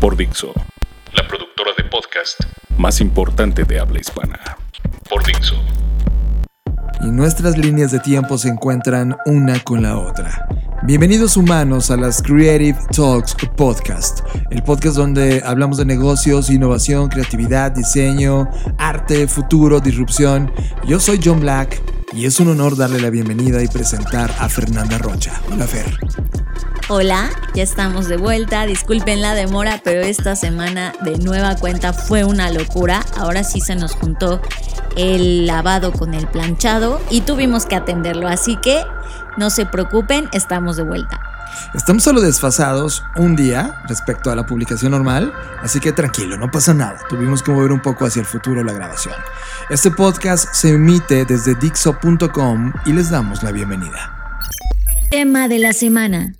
Por Dixo, La productora de podcast más importante de habla hispana. por Dixo. y nuestras líneas de tiempo se encuentran una con la otra. Bienvenidos humanos a las Creative Talks Podcast, el podcast donde hablamos de negocios, innovación, creatividad, diseño, arte, futuro, disrupción. Yo soy John Black y es un honor darle la bienvenida y presentar a Fernanda Rocha. Hola Fer. Hola, ya estamos de vuelta. Disculpen la demora, pero esta semana de nueva cuenta fue una locura. Ahora sí se nos juntó el lavado con el planchado y tuvimos que atenderlo. Así que no se preocupen, estamos de vuelta. Estamos solo desfasados un día respecto a la publicación normal, así que tranquilo, no pasa nada. Tuvimos que mover un poco hacia el futuro la grabación. Este podcast se emite desde Dixo.com y les damos la bienvenida. Tema de la semana.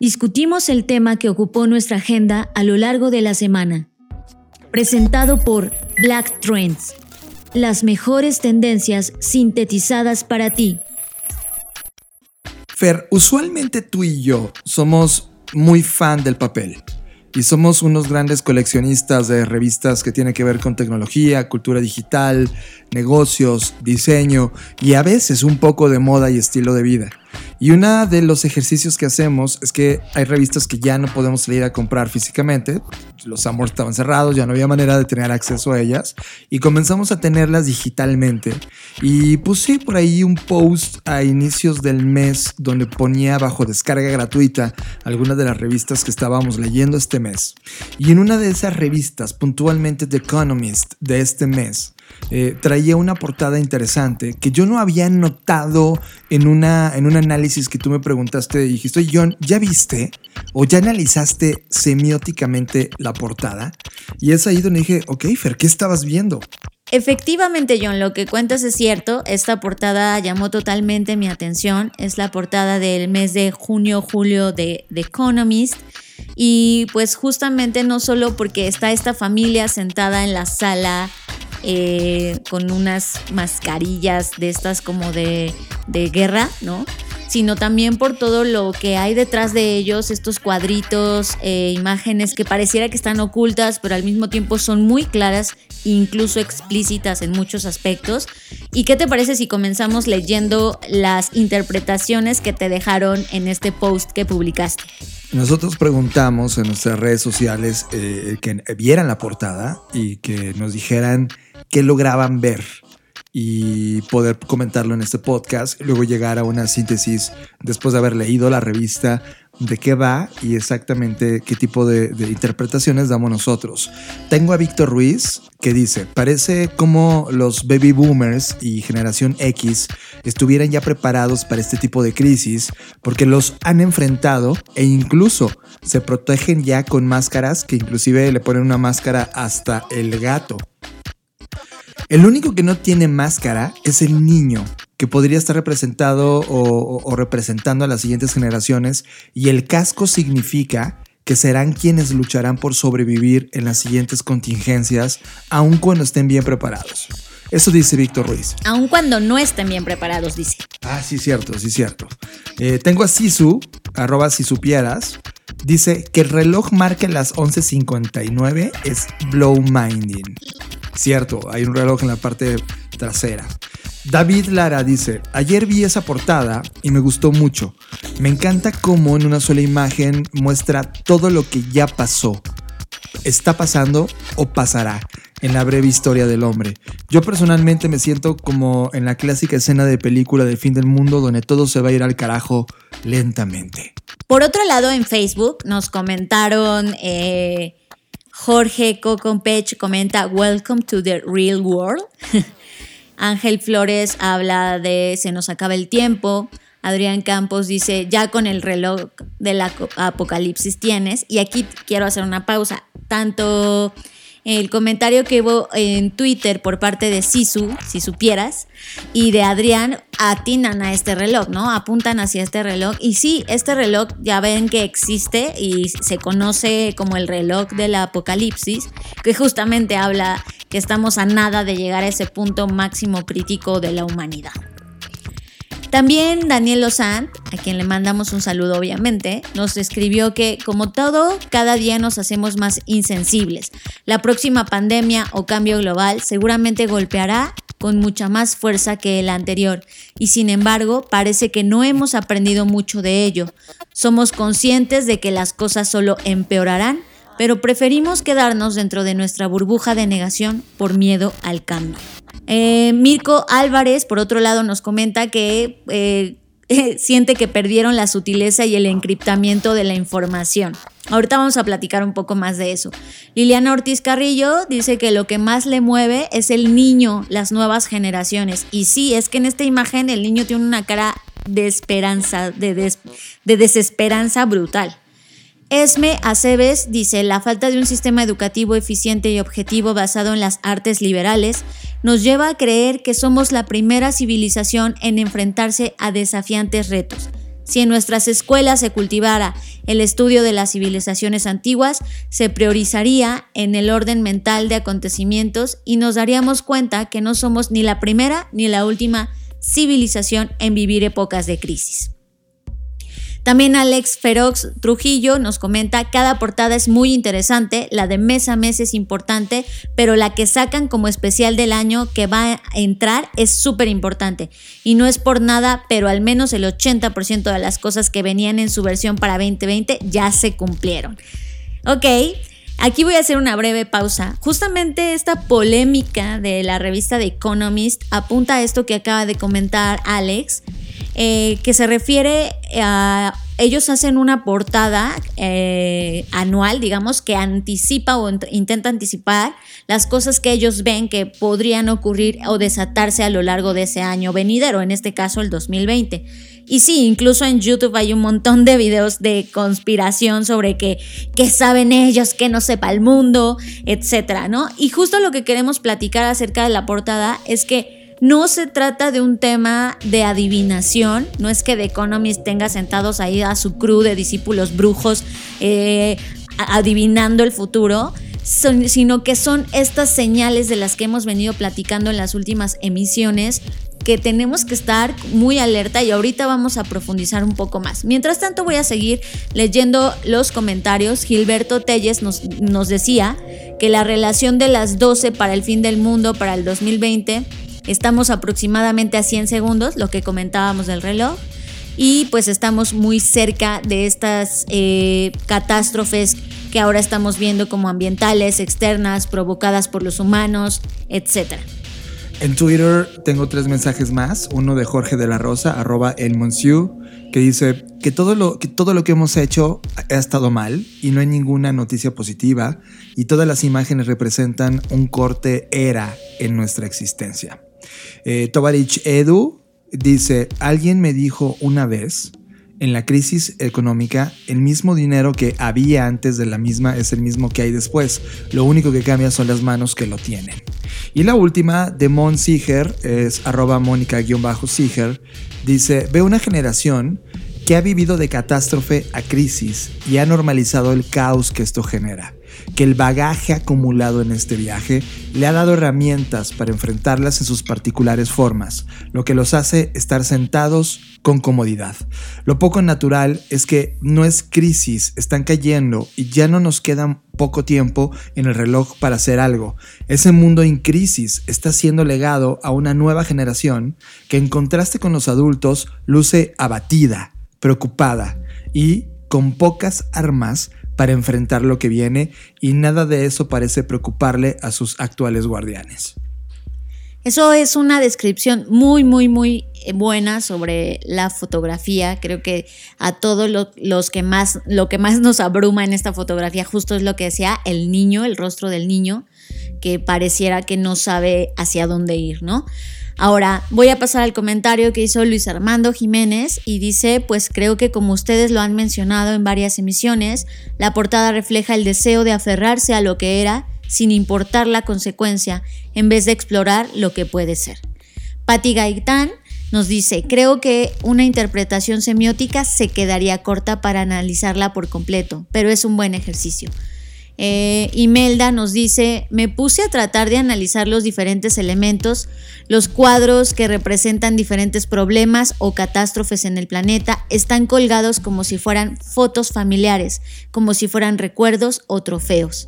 Discutimos el tema que ocupó nuestra agenda a lo largo de la semana. Presentado por Black Trends. Las mejores tendencias sintetizadas para ti. Fer, usualmente tú y yo somos muy fan del papel y somos unos grandes coleccionistas de revistas que tienen que ver con tecnología, cultura digital, negocios, diseño y a veces un poco de moda y estilo de vida. Y uno de los ejercicios que hacemos es que hay revistas que ya no podemos salir a comprar físicamente, los Amores estaban cerrados, ya no había manera de tener acceso a ellas y comenzamos a tenerlas digitalmente. Y puse por ahí un post a inicios del mes donde ponía bajo descarga gratuita algunas de las revistas que estábamos leyendo este mes. Y en una de esas revistas, puntualmente The Economist de este mes, eh, traía una portada interesante que yo no había notado en, una, en un análisis que tú me preguntaste y dijiste, "Oye, John, ¿ya viste o ya analizaste semióticamente la portada? Y es ahí donde dije, ok, Fer, ¿qué estabas viendo? Efectivamente, John, lo que cuentas es cierto. Esta portada llamó totalmente mi atención. Es la portada del mes de junio-julio de The Economist. Y pues justamente no solo porque está esta familia sentada en la sala eh, con unas mascarillas de estas como de, guerra, ¿no? Sino también por todo lo que hay detrás de ellos, estos cuadritos, eh, imágenes que pareciera que están ocultas, pero al mismo tiempo son muy claras, incluso explícitas en muchos aspectos. ¿Y qué te parece si comenzamos leyendo las interpretaciones que te dejaron en este post que publicaste? Nosotros preguntamos en nuestras redes sociales eh, que vieran la portada y que nos dijeran qué lograban ver y poder comentarlo en este podcast, luego llegar a una síntesis después de haber leído la revista de qué va y exactamente qué tipo de, interpretaciones damos nosotros. Tengo a Víctor Ruiz que dice, parece como los baby boomers y generación X estuvieran ya preparados para este tipo de crisis porque los han enfrentado e incluso se protegen ya con máscaras que inclusive le ponen una máscara hasta el gato. El único que no tiene máscara es el niño, que podría estar representado o, o, representando a las siguientes generaciones, y el casco significa que serán quienes lucharán por sobrevivir en las siguientes contingencias, aun cuando estén bien preparados. Eso dice Víctor Ruiz. Aun cuando no estén bien preparados, dice. Ah, sí, cierto, sí, cierto. Eh, tengo a Sisu, arroba si supieras. Dice que el reloj marque las 11.59 es blow minding. Cierto, hay un reloj en la parte trasera. David Lara dice, ayer vi esa portada y me gustó mucho. Me encanta cómo en una sola imagen muestra todo lo que ya pasó, está pasando o pasará en la breve historia del hombre. Yo personalmente me siento como en la clásica escena de película del fin del mundo donde todo se va a ir al carajo lentamente. Por otro lado, en Facebook nos comentaron... Eh Jorge Cocompech comenta Welcome to the real world. Ángel Flores habla de Se nos acaba el tiempo. Adrián Campos dice, ya con el reloj del apocalipsis tienes. Y aquí quiero hacer una pausa. Tanto el comentario que hubo en Twitter por parte de Sisu, si supieras, y de Adrián atinan a este reloj, ¿no? Apuntan hacia este reloj. Y sí, este reloj ya ven que existe y se conoce como el reloj del apocalipsis, que justamente habla que estamos a nada de llegar a ese punto máximo crítico de la humanidad. También Daniel Lozant, a quien le mandamos un saludo obviamente, nos escribió que como todo, cada día nos hacemos más insensibles. La próxima pandemia o cambio global seguramente golpeará con mucha más fuerza que el anterior y sin embargo parece que no hemos aprendido mucho de ello. Somos conscientes de que las cosas solo empeorarán, pero preferimos quedarnos dentro de nuestra burbuja de negación por miedo al cambio. Eh, Mirko Álvarez, por otro lado, nos comenta que eh, siente que perdieron la sutileza y el encriptamiento de la información. Ahorita vamos a platicar un poco más de eso. Liliana Ortiz Carrillo dice que lo que más le mueve es el niño, las nuevas generaciones. Y sí, es que en esta imagen el niño tiene una cara de esperanza, de desesperanza brutal. Esme Aceves dice, la falta de un sistema educativo eficiente y objetivo basado en las artes liberales nos lleva a creer que somos la primera civilización en enfrentarse a desafiantes retos. Si en nuestras escuelas se cultivara el estudio de las civilizaciones antiguas, se priorizaría en el orden mental de acontecimientos y nos daríamos cuenta que no somos ni la primera ni la última civilización en vivir épocas de crisis. También Alex Ferox Trujillo nos comenta, cada portada es muy interesante, la de mes a mes es importante, pero la que sacan como especial del año que va a entrar es súper importante. Y no es por nada, pero al menos el 80% de las cosas que venían en su versión para 2020 ya se cumplieron. Ok. Aquí voy a hacer una breve pausa. Justamente esta polémica de la revista The Economist apunta a esto que acaba de comentar Alex, eh, que se refiere a ellos hacen una portada eh, anual, digamos, que anticipa o intenta anticipar las cosas que ellos ven que podrían ocurrir o desatarse a lo largo de ese año venidero, en este caso el 2020. Y sí, incluso en YouTube hay un montón de videos de conspiración sobre que, que saben ellos, que no sepa el mundo, etcétera, ¿no? Y justo lo que queremos platicar acerca de la portada es que no se trata de un tema de adivinación, no es que The Economist tenga sentados ahí a su crew de discípulos brujos eh, adivinando el futuro, sino que son estas señales de las que hemos venido platicando en las últimas emisiones que tenemos que estar muy alerta y ahorita vamos a profundizar un poco más. Mientras tanto voy a seguir leyendo los comentarios. Gilberto Telles nos, nos decía que la relación de las 12 para el fin del mundo para el 2020 Estamos aproximadamente a 100 segundos, lo que comentábamos del reloj. Y pues estamos muy cerca de estas eh, catástrofes que ahora estamos viendo como ambientales, externas, provocadas por los humanos, etc. En Twitter tengo tres mensajes más. Uno de Jorge de la Rosa, arroba el que dice que lo, que todo lo que hemos hecho ha estado mal y no hay ninguna noticia positiva y todas las imágenes representan un corte era en nuestra existencia. Eh, Tovarich Edu dice, alguien me dijo una vez, en la crisis económica, el mismo dinero que había antes de la misma es el mismo que hay después. Lo único que cambia son las manos que lo tienen. Y la última, de Mon Siger, es arroba mónica-siger, dice, ve una generación que ha vivido de catástrofe a crisis y ha normalizado el caos que esto genera que el bagaje acumulado en este viaje le ha dado herramientas para enfrentarlas en sus particulares formas, lo que los hace estar sentados con comodidad. Lo poco natural es que no es crisis, están cayendo y ya no nos queda poco tiempo en el reloj para hacer algo. Ese mundo en crisis está siendo legado a una nueva generación que en contraste con los adultos luce abatida, preocupada y con pocas armas para enfrentar lo que viene y nada de eso parece preocuparle a sus actuales guardianes. Eso es una descripción muy, muy, muy buena sobre la fotografía. Creo que a todos los que más, lo que más nos abruma en esta fotografía justo es lo que decía el niño, el rostro del niño, que pareciera que no sabe hacia dónde ir, ¿no? Ahora voy a pasar al comentario que hizo Luis Armando Jiménez y dice, pues creo que como ustedes lo han mencionado en varias emisiones, la portada refleja el deseo de aferrarse a lo que era sin importar la consecuencia, en vez de explorar lo que puede ser. Patti Gaitán nos dice, creo que una interpretación semiótica se quedaría corta para analizarla por completo, pero es un buen ejercicio. Eh, Imelda nos dice, me puse a tratar de analizar los diferentes elementos, los cuadros que representan diferentes problemas o catástrofes en el planeta están colgados como si fueran fotos familiares, como si fueran recuerdos o trofeos.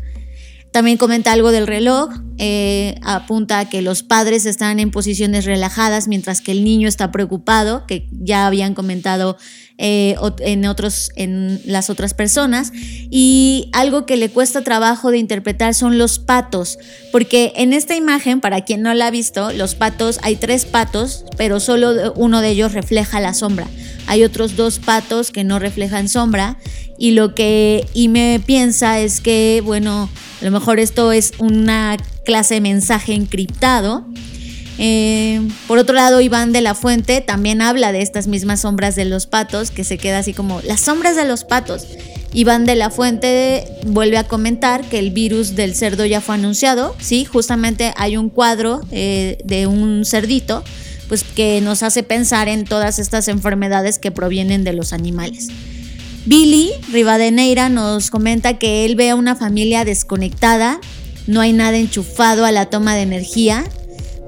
También comenta algo del reloj, eh, apunta a que los padres están en posiciones relajadas mientras que el niño está preocupado, que ya habían comentado eh, en, otros, en las otras personas. Y algo que le cuesta trabajo de interpretar son los patos, porque en esta imagen, para quien no la ha visto, los patos, hay tres patos, pero solo uno de ellos refleja la sombra. Hay otros dos patos que no reflejan sombra y lo que y me piensa es que, bueno, a lo mejor esto es una clase de mensaje encriptado. Eh, por otro lado, Iván de la Fuente también habla de estas mismas sombras de los patos, que se queda así como las sombras de los patos. Iván de la Fuente vuelve a comentar que el virus del cerdo ya fue anunciado. Sí, justamente hay un cuadro eh, de un cerdito, pues que nos hace pensar en todas estas enfermedades que provienen de los animales. Billy Rivadeneira nos comenta que él ve a una familia desconectada, no hay nada enchufado a la toma de energía,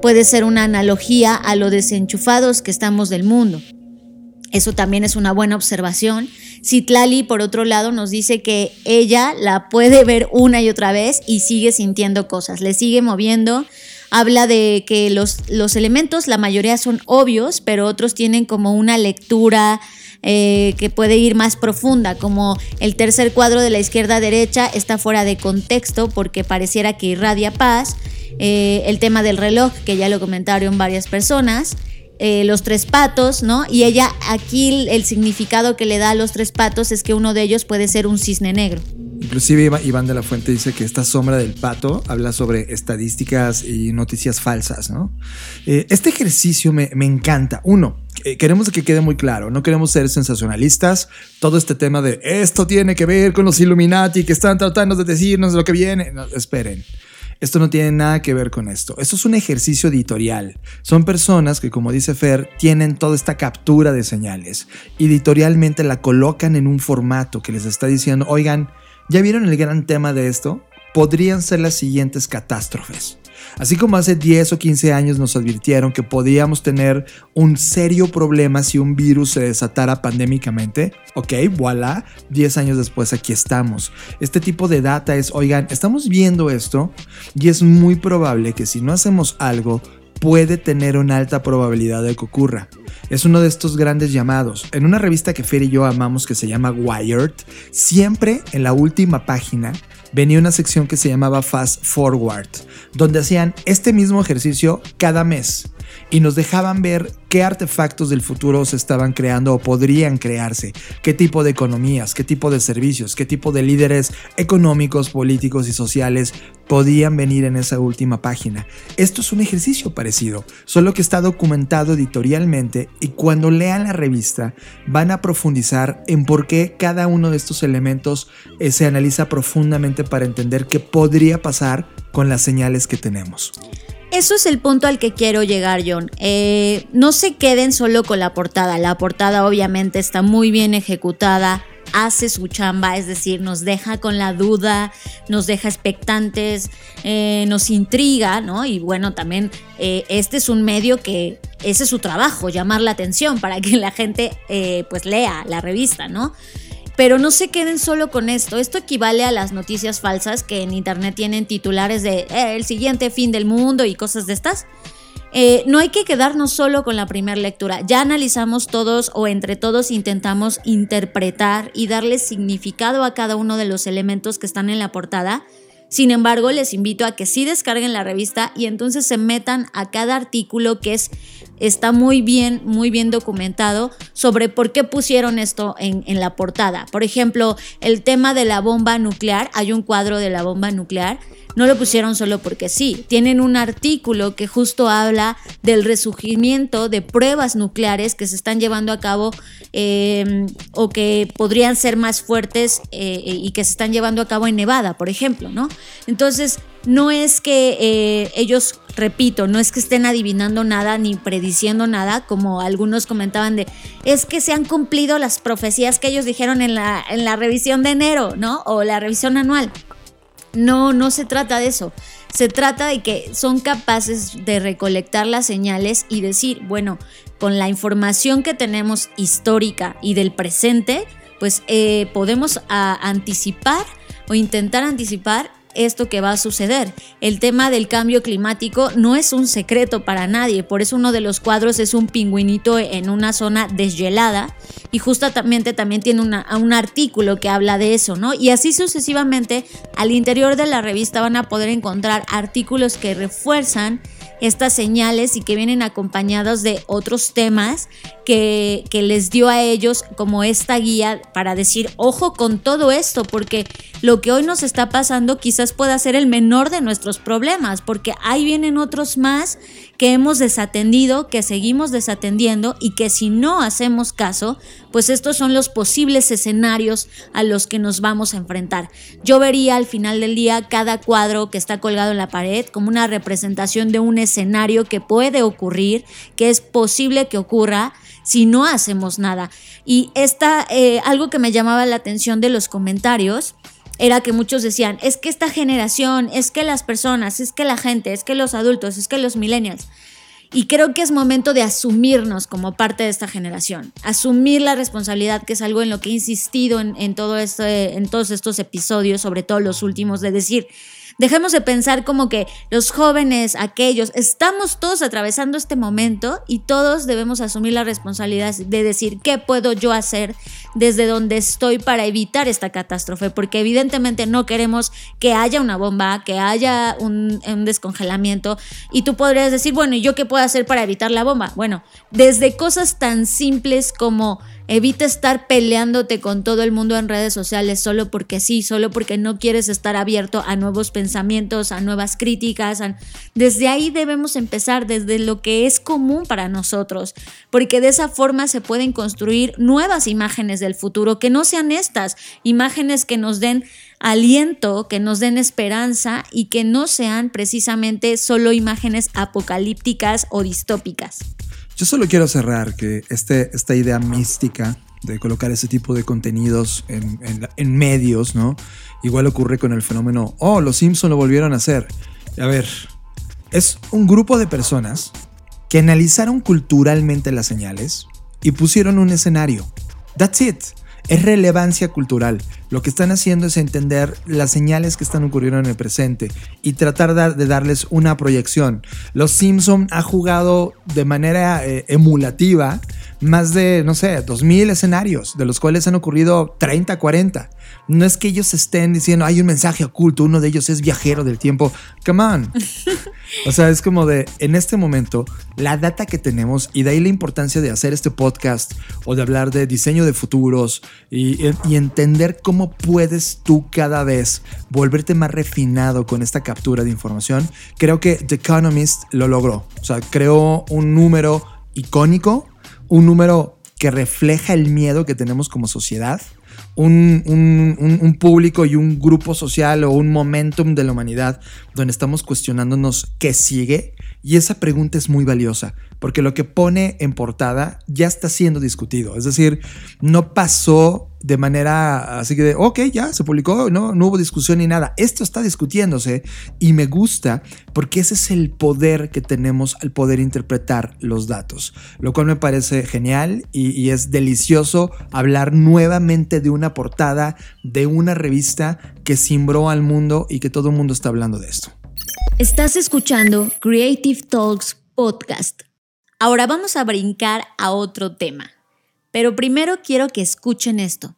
puede ser una analogía a lo desenchufados que estamos del mundo. Eso también es una buena observación. Citlali, por otro lado, nos dice que ella la puede ver una y otra vez y sigue sintiendo cosas, le sigue moviendo. Habla de que los, los elementos, la mayoría son obvios, pero otros tienen como una lectura eh, que puede ir más profunda, como el tercer cuadro de la izquierda derecha está fuera de contexto porque pareciera que irradia paz, eh, el tema del reloj, que ya lo comentaron varias personas, eh, los tres patos, ¿no? Y ella aquí el significado que le da a los tres patos es que uno de ellos puede ser un cisne negro. Inclusive Iván de la Fuente dice que esta sombra del pato habla sobre estadísticas y noticias falsas, ¿no? Eh, este ejercicio me, encanta. Uno, eh, queremos que quede muy claro, no queremos ser sensacionalistas. Todo este tema de esto tiene que ver con los Illuminati que están tratando de decirnos lo que viene. esperen. Esto no tiene nada que ver con esto. Esto es un ejercicio editorial. Son personas que, como dice Fer, tienen toda esta captura de señales. Editorialmente la colocan en un formato que les está diciendo, oigan, ¿Ya vieron el gran tema de esto? Podrían ser las siguientes catástrofes. Así como hace 10 o 15 años nos advirtieron que podíamos tener un serio problema si un virus se desatara pandémicamente, ok, voilà, 10 años después aquí estamos. Este tipo de data es, oigan, estamos viendo esto y es muy probable que si no hacemos algo, puede tener una alta probabilidad de que ocurra. Es uno de estos grandes llamados. En una revista que Fer y yo amamos que se llama Wired, siempre en la última página venía una sección que se llamaba Fast Forward, donde hacían este mismo ejercicio cada mes y nos dejaban ver qué artefactos del futuro se estaban creando o podrían crearse, qué tipo de economías, qué tipo de servicios, qué tipo de líderes económicos, políticos y sociales podían venir en esa última página. Esto es un ejercicio parecido, solo que está documentado editorialmente y cuando lean la revista van a profundizar en por qué cada uno de estos elementos eh, se analiza profundamente para entender qué podría pasar con las señales que tenemos. Eso es el punto al que quiero llegar, John. Eh, no se queden solo con la portada. La portada obviamente está muy bien ejecutada, hace su chamba, es decir, nos deja con la duda, nos deja expectantes, eh, nos intriga, ¿no? Y bueno, también eh, este es un medio que ese es su trabajo, llamar la atención para que la gente pues lea la revista, ¿no? Pero no se queden solo con esto. Esto equivale a las noticias falsas que en internet tienen titulares de eh, el siguiente fin del mundo y cosas de estas. Eh, no hay que quedarnos solo con la primera lectura. Ya analizamos todos o entre todos intentamos interpretar y darle significado a cada uno de los elementos que están en la portada. Sin embargo, les invito a que sí descarguen la revista y entonces se metan a cada artículo que es está muy bien, muy bien documentado sobre por qué pusieron esto en, la portada. Por ejemplo, el tema de la bomba nuclear, hay un cuadro de la bomba nuclear, no lo pusieron solo porque sí, tienen un artículo que justo habla del resurgimiento de pruebas nucleares que se están llevando a cabo eh, o que podrían ser más fuertes eh, y que se están llevando a cabo en Nevada, por ejemplo, ¿no? Entonces, no es que eh, ellos, repito, no es que estén adivinando nada ni prediciendo nada, como algunos comentaban de, es que se han cumplido las profecías que ellos dijeron en la, en la revisión de enero, ¿no? O la revisión anual. No, no se trata de eso. Se trata de que son capaces de recolectar las señales y decir, bueno, con la información que tenemos histórica y del presente, pues eh, podemos a, anticipar o intentar anticipar esto que va a suceder. El tema del cambio climático no es un secreto para nadie, por eso uno de los cuadros es un pingüinito en una zona deshielada y justamente también tiene una, un artículo que habla de eso, ¿no? Y así sucesivamente al interior de la revista van a poder encontrar artículos que refuerzan estas señales y que vienen acompañados de otros temas que, que, les dio a ellos como esta guía para decir, ojo con todo esto, porque lo que hoy nos está pasando quizás pueda ser el menor de nuestros problemas, porque ahí vienen otros más que hemos desatendido, que seguimos desatendiendo y que si no hacemos caso, pues estos son los posibles escenarios a los que nos vamos a enfrentar. Yo vería al final del día cada cuadro que está colgado en la pared como una representación de un escenario que puede ocurrir, que es posible que ocurra si no hacemos nada. Y esta, eh, algo que me llamaba la atención de los comentarios, era que muchos decían, es que esta generación, es que las personas, es que la gente, es que los adultos, es que los millennials. Y creo que es momento de asumirnos como parte de esta generación, asumir la responsabilidad, que es algo en lo que he insistido en todo este, en todos estos episodios, sobre todo los últimos, de decir, Dejemos de pensar como que los jóvenes, aquellos, estamos todos atravesando este momento y todos debemos asumir la responsabilidad de decir qué puedo yo hacer desde donde estoy para evitar esta catástrofe, porque evidentemente no queremos que haya una bomba, que haya un, descongelamiento y tú podrías decir, bueno, ¿y yo qué puedo hacer para evitar la bomba? Bueno, desde cosas tan simples como Evita estar peleándote con todo el mundo en redes sociales solo porque sí, solo porque no quieres estar abierto a nuevos pensamientos, a nuevas críticas. Desde ahí debemos empezar, desde lo que es común para nosotros, porque de esa forma se pueden construir nuevas imágenes del futuro que no sean estas, imágenes que nos den aliento, que nos den esperanza y que no sean precisamente solo imágenes apocalípticas o distópicas. Yo solo quiero cerrar que este, esta idea mística de colocar ese tipo de contenidos en, en, medios, ¿no? Igual ocurre con el fenómeno, oh, los Simpson lo volvieron a hacer. A ver, es un grupo de personas que analizaron culturalmente las señales y pusieron un escenario. That's it es relevancia cultural. Lo que están haciendo es entender las señales que están ocurriendo en el presente y tratar de darles una proyección. Los Simpson ha jugado de manera eh, emulativa más de, no sé, 2000 escenarios, de los cuales han ocurrido 30, 40. No es que ellos estén diciendo, hay un mensaje oculto, uno de ellos es viajero del tiempo. Come on. o sea, es como de, en este momento, la data que tenemos, y de ahí la importancia de hacer este podcast o de hablar de diseño de futuros y, y entender cómo puedes tú cada vez volverte más refinado con esta captura de información. Creo que The Economist lo logró. O sea, creó un número icónico, un número que refleja el miedo que tenemos como sociedad un, un, un, público y un grupo social o un momentum de la humanidad donde estamos cuestionándonos qué sigue. Y esa pregunta es muy valiosa, porque lo que pone en portada ya está siendo discutido. Es decir, no pasó de manera así que de, ok, ya se publicó, no, hubo discusión ni nada. Esto está discutiéndose y me gusta porque ese es el poder que tenemos al poder interpretar los datos, lo cual me parece genial y, y es delicioso hablar nuevamente de una portada de una revista que cimbró al mundo y que todo el mundo está hablando de esto. Estás escuchando Creative Talks Podcast. Ahora vamos a brincar a otro tema. Pero primero quiero que escuchen esto.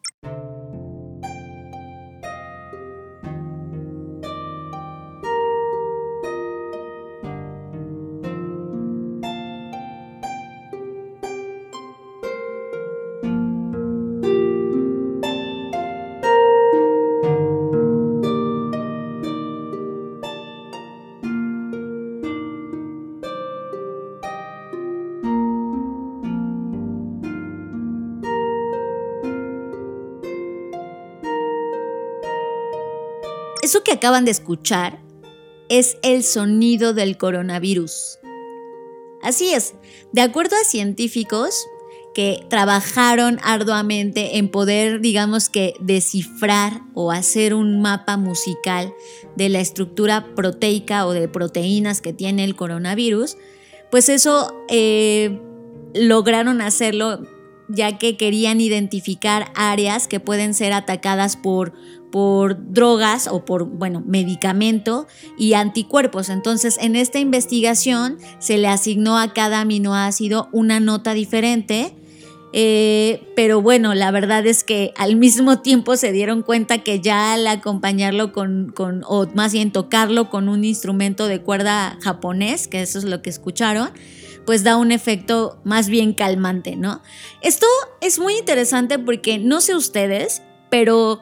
Eso que acaban de escuchar es el sonido del coronavirus. Así es, de acuerdo a científicos que trabajaron arduamente en poder, digamos que, descifrar o hacer un mapa musical de la estructura proteica o de proteínas que tiene el coronavirus, pues eso eh, lograron hacerlo ya que querían identificar áreas que pueden ser atacadas por, por drogas o por, bueno, medicamento y anticuerpos. Entonces, en esta investigación se le asignó a cada aminoácido una nota diferente. Eh, pero bueno, la verdad es que al mismo tiempo se dieron cuenta que ya al acompañarlo con, con, o más bien tocarlo con un instrumento de cuerda japonés, que eso es lo que escucharon, pues da un efecto más bien calmante, ¿no? Esto es muy interesante porque no sé ustedes, pero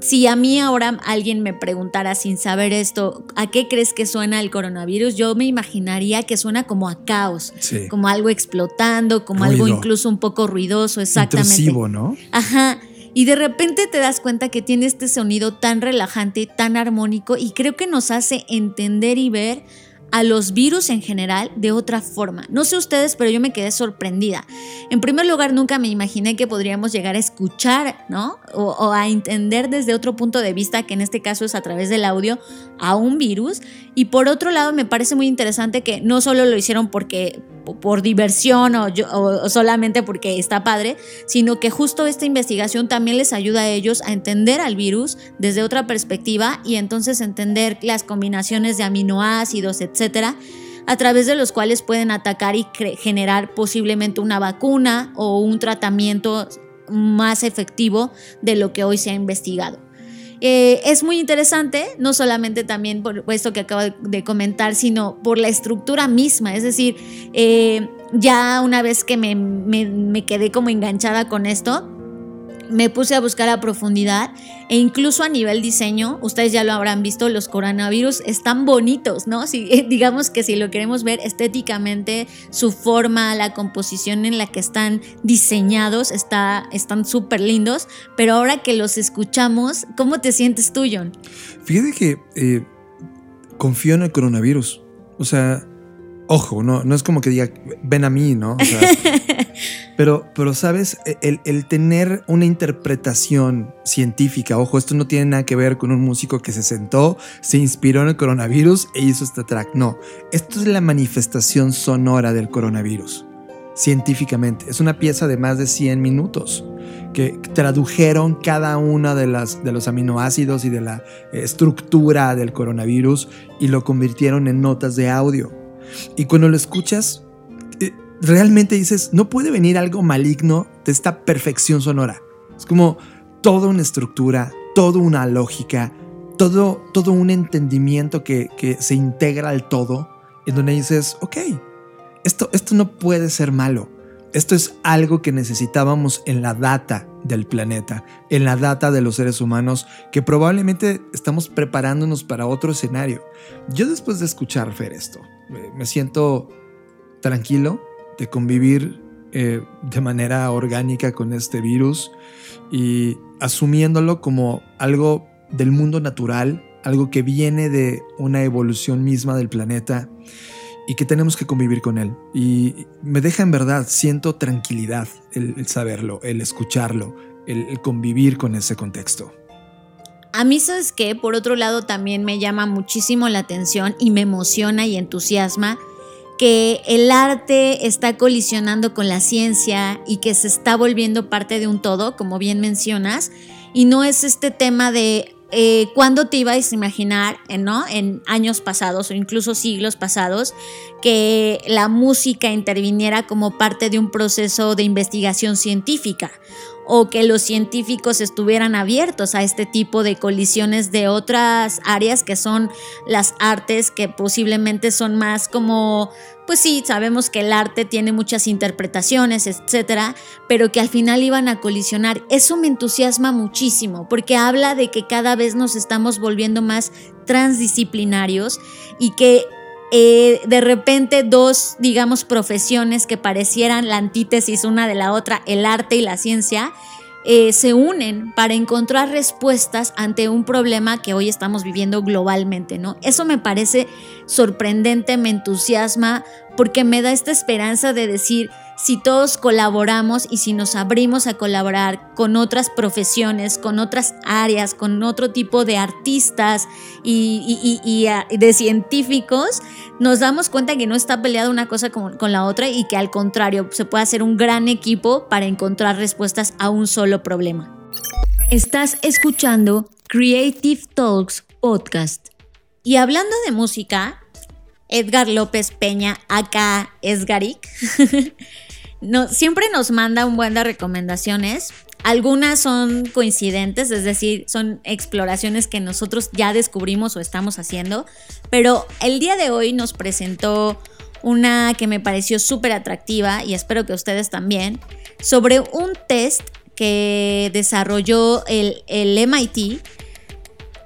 si a mí ahora alguien me preguntara sin saber esto, ¿a qué crees que suena el coronavirus? Yo me imaginaría que suena como a caos, como algo explotando, como algo incluso un poco ruidoso, exactamente. Intrusivo, ¿no? Ajá. Y de repente te das cuenta que tiene este sonido tan relajante, tan armónico y creo que nos hace entender y ver a los virus en general de otra forma. No sé ustedes, pero yo me quedé sorprendida. En primer lugar, nunca me imaginé que podríamos llegar a escuchar, ¿no? O, a entender desde otro punto de vista, que en este caso es a través del audio, a un virus. Y por otro lado, me parece muy interesante que no solo lo hicieron porque por diversión o, solamente porque está padre, sino que justo esta investigación también les ayuda a ellos a entender al virus desde otra perspectiva y entonces entender las combinaciones de aminoácidos, etcétera, a través de los cuales pueden atacar y generar posiblemente una vacuna o un tratamiento más efectivo de lo que hoy se ha investigado. Eh, es muy interesante, no solamente también por esto que acabo de comentar, sino por la estructura misma. Es decir, eh, ya una vez que me, me quedé como enganchada con esto, me puse a buscar a profundidad e incluso a nivel diseño, ustedes ya lo habrán visto, los coronavirus están bonitos, ¿no? Si, digamos que si lo queremos ver estéticamente, su forma, la composición en la que están diseñados, está, están súper lindos, pero ahora que los escuchamos, ¿cómo te sientes tú, John? Fíjate que eh, confío en el coronavirus, o sea, ojo, no, no es como que diga, ven a mí, ¿no? O sea, Pero, pero sabes, e, el, tener una interpretación científica, ojo, esto no tiene nada que ver con un músico que se sentó, se inspiró en el coronavirus e hizo este track. No, esto es la manifestación sonora del coronavirus, científicamente. Es una pieza de más de 100 minutos que tradujeron cada una de, las, de los aminoácidos y de la estructura del coronavirus y lo convirtieron en notas de audio. Y cuando lo escuchas, realmente dices, no puede venir algo maligno de esta perfección sonora. Es como toda una estructura, toda una lógica, todo, todo un entendimiento que, se integra al todo, en donde dices, ok, esto, esto no puede ser malo. Esto es algo que necesitábamos en la data del planeta, en la data de los seres humanos, que probablemente estamos preparándonos para otro escenario. Yo después de escuchar Fer esto, me siento tranquilo, de convivir eh, de manera orgánica con este virus y asumiéndolo como algo del mundo natural, algo que viene de una evolución misma del planeta y que tenemos que convivir con él. Y me deja en verdad, siento tranquilidad el, saberlo, el escucharlo, el, convivir con ese contexto. A mí, ¿sabes que Por otro lado, también me llama muchísimo la atención y me emociona y entusiasma que el arte está colisionando con la ciencia y que se está volviendo parte de un todo, como bien mencionas, y no es este tema de eh, cuándo te ibas a imaginar, eh, ¿no? En años pasados o incluso siglos pasados, que la música interviniera como parte de un proceso de investigación científica o que los científicos estuvieran abiertos a este tipo de colisiones de otras áreas que son las artes que posiblemente son más como pues sí, sabemos que el arte tiene muchas interpretaciones, etcétera, pero que al final iban a colisionar. Eso me entusiasma muchísimo porque habla de que cada vez nos estamos volviendo más transdisciplinarios y que eh, de repente dos, digamos, profesiones que parecieran la antítesis una de la otra, el arte y la ciencia, eh, se unen para encontrar respuestas ante un problema que hoy estamos viviendo globalmente, ¿no? Eso me parece sorprendente, me entusiasma, porque me da esta esperanza de decir, si todos colaboramos y si nos abrimos a colaborar con otras profesiones, con otras áreas, con otro tipo de artistas y, ah, de científicos, nos damos cuenta que no está peleada una cosa con, con la otra y que al contrario se puede hacer un gran equipo para encontrar respuestas a un solo problema. Estás escuchando Creative Talks Podcast. Y hablando de música, Edgar López Peña, acá Esgaric, no, siempre nos manda un buen de recomendaciones. Algunas son coincidentes, es decir, son exploraciones que nosotros ya descubrimos o estamos haciendo, pero el día de hoy nos presentó una que me pareció súper atractiva y espero que ustedes también, sobre un test que desarrolló el, el MIT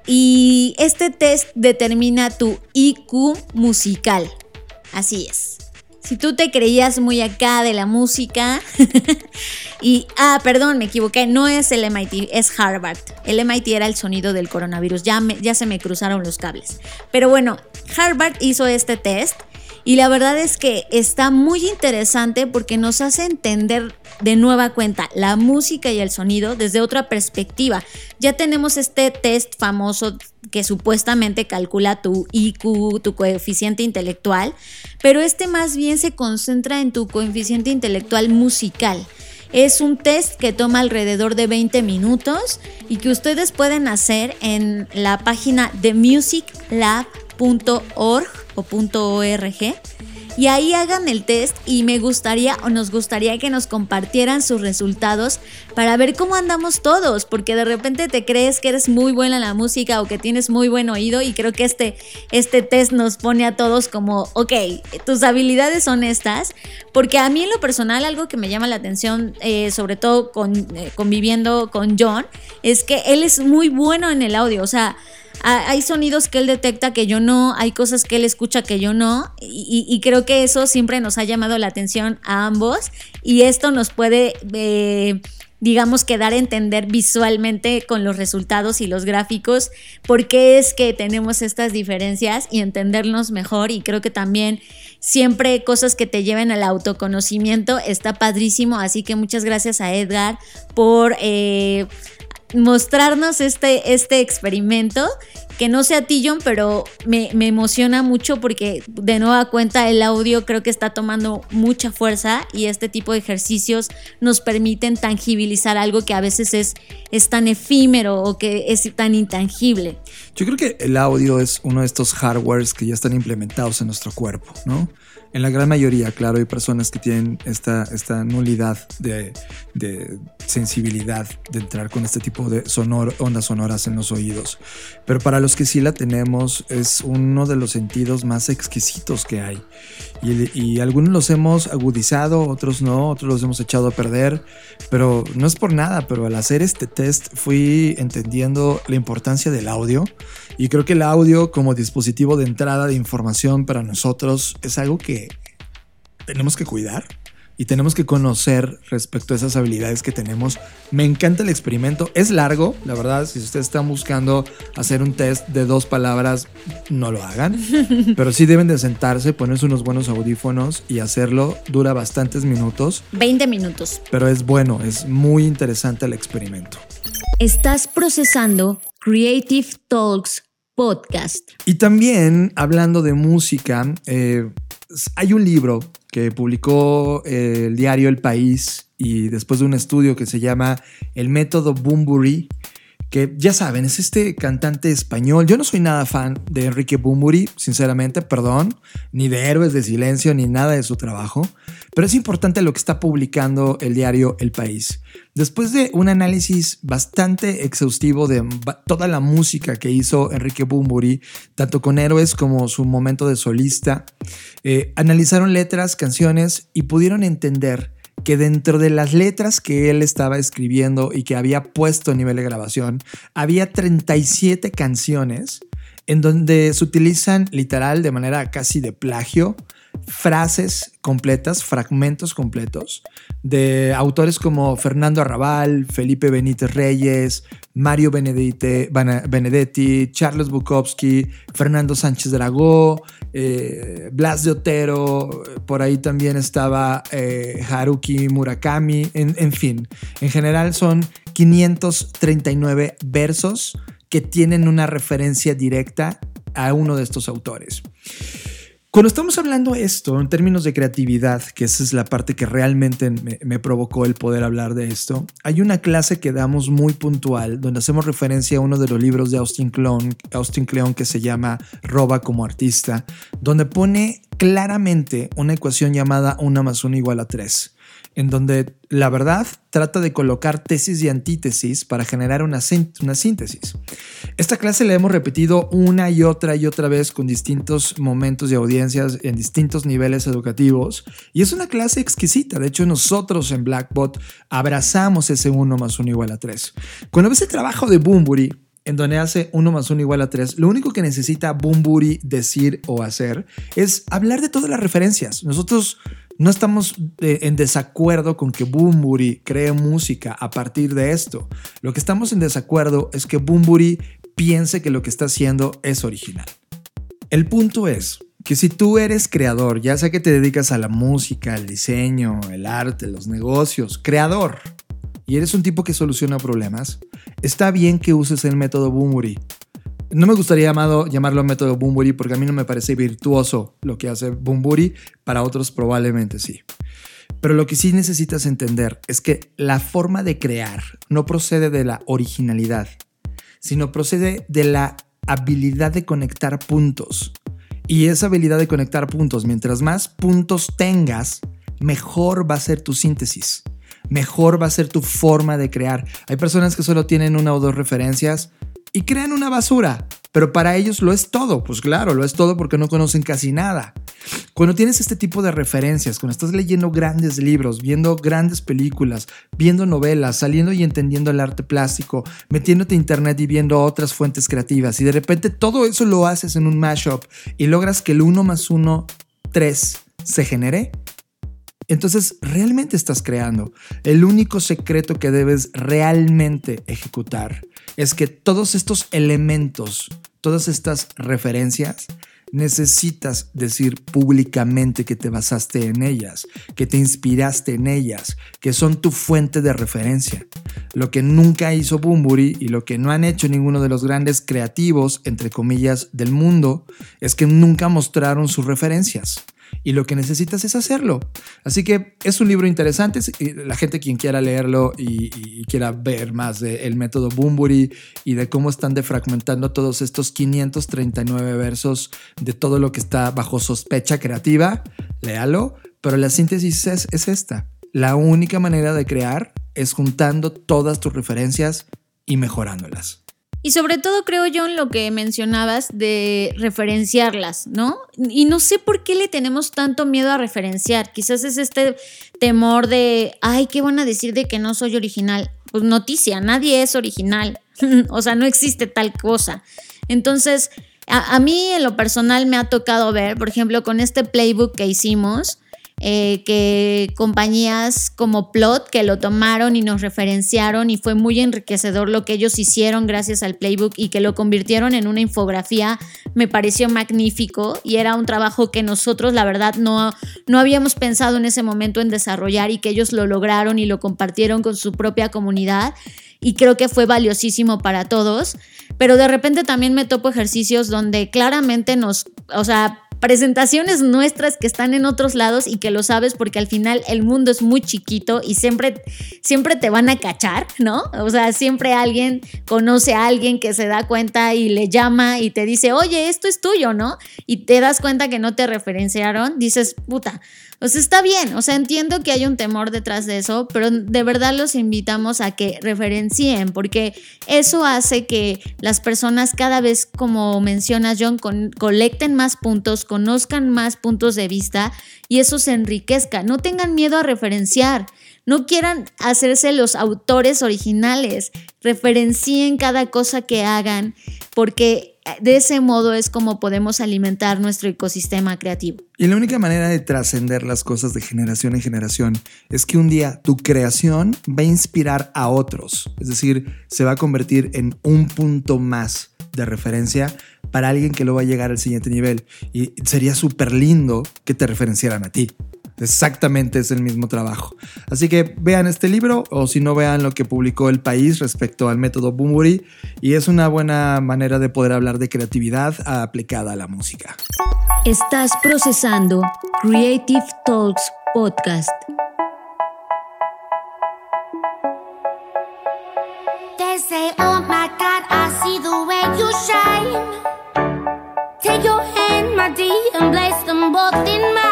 y este test determina tu IQ musical. Así es. Si tú te creías muy acá de la música y, ah, perdón, me equivoqué, no es el MIT, es Harvard. El MIT era el sonido del coronavirus, ya, ya se me cruzaron los cables. Pero bueno, Harvard hizo este test y la verdad es que está muy interesante porque nos hace entender de nueva cuenta la música y el sonido desde otra perspectiva. Ya tenemos este test famoso que supuestamente calcula tu IQ, tu coeficiente intelectual, pero este más bien se concentra en tu coeficiente intelectual musical. Es un test que toma alrededor de 20 minutos y que ustedes pueden hacer en la página de musiclab.org o .org y ahí hagan el test y me gustaría o nos gustaría que nos compartieran sus resultados para ver cómo andamos todos, porque de repente te crees que eres muy buena en la música o que tienes muy buen oído y creo que este, este test nos pone a todos como, ok, tus habilidades son estas, porque a mí en lo personal algo que me llama la atención, eh, sobre todo con, eh, conviviendo con John, es que él es muy bueno en el audio, o sea, hay sonidos que él detecta que yo no, hay cosas que él escucha que yo no, y, creo que eso siempre nos ha llamado la atención a ambos, y esto nos puede... Eh, digamos que dar a entender visualmente con los resultados y los gráficos por qué es que tenemos estas diferencias y entendernos mejor y creo que también siempre cosas que te lleven al autoconocimiento está padrísimo. Así que muchas gracias a Edgar por eh, mostrarnos este, este experimento, que no sea Tillon, pero me, emociona mucho porque de nueva cuenta el audio creo que está tomando mucha fuerza y este tipo de ejercicios nos permiten tangibilizar algo que a veces es, es tan efímero o que es tan intangible. Yo creo que el audio es uno de estos hardwares que ya están implementados en nuestro cuerpo, ¿no? En la gran mayoría, claro, hay personas que tienen esta, esta nulidad de, sensibilidad de entrar con este tipo de sonor, ondas sonoras en los oídos. Pero para los que sí la tenemos, es uno de los sentidos más exquisitos que hay. Y, y algunos los hemos agudizado, otros no, otros los hemos echado a perder. Pero no es por nada, pero al hacer este test fui entendiendo la importancia del audio. Y creo que el audio como dispositivo de entrada de información para nosotros es algo que tenemos que cuidar y tenemos que conocer respecto a esas habilidades que tenemos. Me encanta el experimento. Es largo, la verdad. Si ustedes están buscando hacer un test de dos palabras, no lo hagan. Pero sí deben de sentarse, ponerse unos buenos audífonos y hacerlo. Dura bastantes minutos. 20 minutos. Pero es bueno, es muy interesante el experimento. Estás procesando Creative Talks Podcast. Y también, hablando de música, eh, hay un libro que publicó eh, el diario El País y después de un estudio que se llama El método Bumburi, que ya saben, es este cantante español. Yo no soy nada fan de Enrique Bumburi, sinceramente, perdón, ni de Héroes de Silencio, ni nada de su trabajo, pero es importante lo que está publicando el diario El País. Después de un análisis bastante exhaustivo de toda la música que hizo Enrique Bumburi, tanto con Héroes como su momento de solista, eh, analizaron letras, canciones y pudieron entender que dentro de las letras que él estaba escribiendo y que había puesto a nivel de grabación, había 37 canciones en donde se utilizan literal de manera casi de plagio frases completas, fragmentos completos de autores como Fernando Arrabal, Felipe Benítez Reyes, Mario Benedetti, Benedetti Charles Bukowski, Fernando Sánchez Dragó, eh, Blas de Otero, por ahí también estaba eh, Haruki Murakami, en, en fin, en general son 539 versos que tienen una referencia directa a uno de estos autores. Cuando estamos hablando esto en términos de creatividad, que esa es la parte que realmente me, provocó el poder hablar de esto, hay una clase que damos muy puntual donde hacemos referencia a uno de los libros de Austin Kleon, Austin Kleon que se llama Roba como artista, donde pone claramente una ecuación llamada 1 más 1 igual a 3 en donde la verdad trata de colocar tesis y antítesis para generar una, síntesis. Esta clase la hemos repetido una y otra y otra vez con distintos momentos y audiencias en distintos niveles educativos y es una clase exquisita. De hecho, nosotros en Blackbot abrazamos ese 1 más 1 igual a 3. Cuando ves el trabajo de Boombury, en donde hace 1 más 1 igual a 3, lo único que necesita Boombury decir o hacer es hablar de todas las referencias. Nosotros no estamos eh, en desacuerdo con que Bumburi cree música a partir de esto. Lo que estamos en desacuerdo es que Bumburi piense que lo que está haciendo es original. El punto es que si tú eres creador, ya sea que te dedicas a la música, al diseño, el arte, los negocios, creador, y eres un tipo que soluciona problemas, está bien que uses el método Bumburi. No me gustaría llamado, llamarlo método Bumburi porque a mí no me parece virtuoso lo que hace Bumburi, para otros probablemente sí. Pero lo que sí necesitas entender es que la forma de crear no procede de la originalidad, sino procede de la habilidad de conectar puntos. Y esa habilidad de conectar puntos, mientras más puntos tengas, mejor va a ser tu síntesis, mejor va a ser tu forma de crear. Hay personas que solo tienen una o dos referencias y crean una basura. Pero para ellos lo es todo. Pues claro, lo es todo porque no conocen casi nada. Cuando tienes este tipo de referencias, cuando estás leyendo grandes libros, viendo grandes películas, viendo novelas, saliendo y entendiendo el arte plástico, metiéndote a internet y viendo otras fuentes creativas, y de repente todo eso lo haces en un mashup y logras que el 1 más 1, 3 se genere, entonces realmente estás creando. El único secreto que debes realmente ejecutar es que todos estos elementos, todas estas referencias, necesitas decir públicamente que te basaste en ellas, que te inspiraste en ellas, que son tu fuente de referencia. Lo que nunca hizo Bumburi y lo que no han hecho ninguno de los grandes creativos, entre comillas, del mundo, es que nunca mostraron sus referencias y lo que necesitas es hacerlo. Así que es un libro interesante. La gente quien quiera leerlo y, quiera ver más del método Bumburi y de cómo están defragmentando todos estos 539 versos de todo lo que está bajo sospecha creativa, léalo. Pero la síntesis es, es esta. La única manera de crear es juntando todas tus referencias y mejorándolas. Y sobre todo creo yo en lo que mencionabas de referenciarlas, ¿no? Y no sé por qué le tenemos tanto miedo a referenciar. Quizás es este temor de, ay, ¿qué van a decir de que no soy original? Pues noticia, nadie es original. o sea, no existe tal cosa. Entonces, a, mí en lo personal me ha tocado ver, por ejemplo, con este playbook que hicimos, eh, que compañías como Plot que lo tomaron y nos referenciaron y fue muy enriquecedor lo que ellos hicieron gracias al playbook y que lo convirtieron en una infografía me pareció magnífico y era un trabajo que nosotros la verdad no, no habíamos pensado en ese momento en desarrollar y que ellos lo lograron y lo compartieron con su propia comunidad y creo que fue valiosísimo para todos, pero de repente también me topo ejercicios donde claramente nos, o sea, presentaciones nuestras que están en otros lados y que lo sabes porque al final el mundo es muy chiquito y siempre, siempre te van a cachar, ¿no? O sea, siempre alguien conoce a alguien que se da cuenta y le llama y te dice, oye, esto es tuyo, ¿no? Y te das cuenta que no te referenciaron, dices, puta, o sea, está bien, o sea, entiendo que hay un temor detrás de eso, pero de verdad los invitamos a que referencien, porque eso hace que las personas cada vez, como mencionas John, colecten más puntos, conozcan más puntos de vista y eso se enriquezca. No tengan miedo a referenciar. No quieran hacerse los autores originales, referencien cada cosa que hagan, porque de ese modo es como podemos alimentar nuestro ecosistema creativo. Y la única manera de trascender las cosas de generación en generación es que un día tu creación va a inspirar a otros. Es decir, se va a convertir en un punto más de referencia para alguien que luego va a llegar al siguiente nivel. Y sería súper lindo que te referenciaran a ti. Exactamente es el mismo trabajo. Así que vean este libro o si no vean lo que publicó El País respecto al método Boombury y es una buena manera de poder hablar de creatividad aplicada a la música. Estás procesando Creative Talks Podcast. They say, oh my God, I see the way you shine. Take your hand, my dear, and place them both in mine.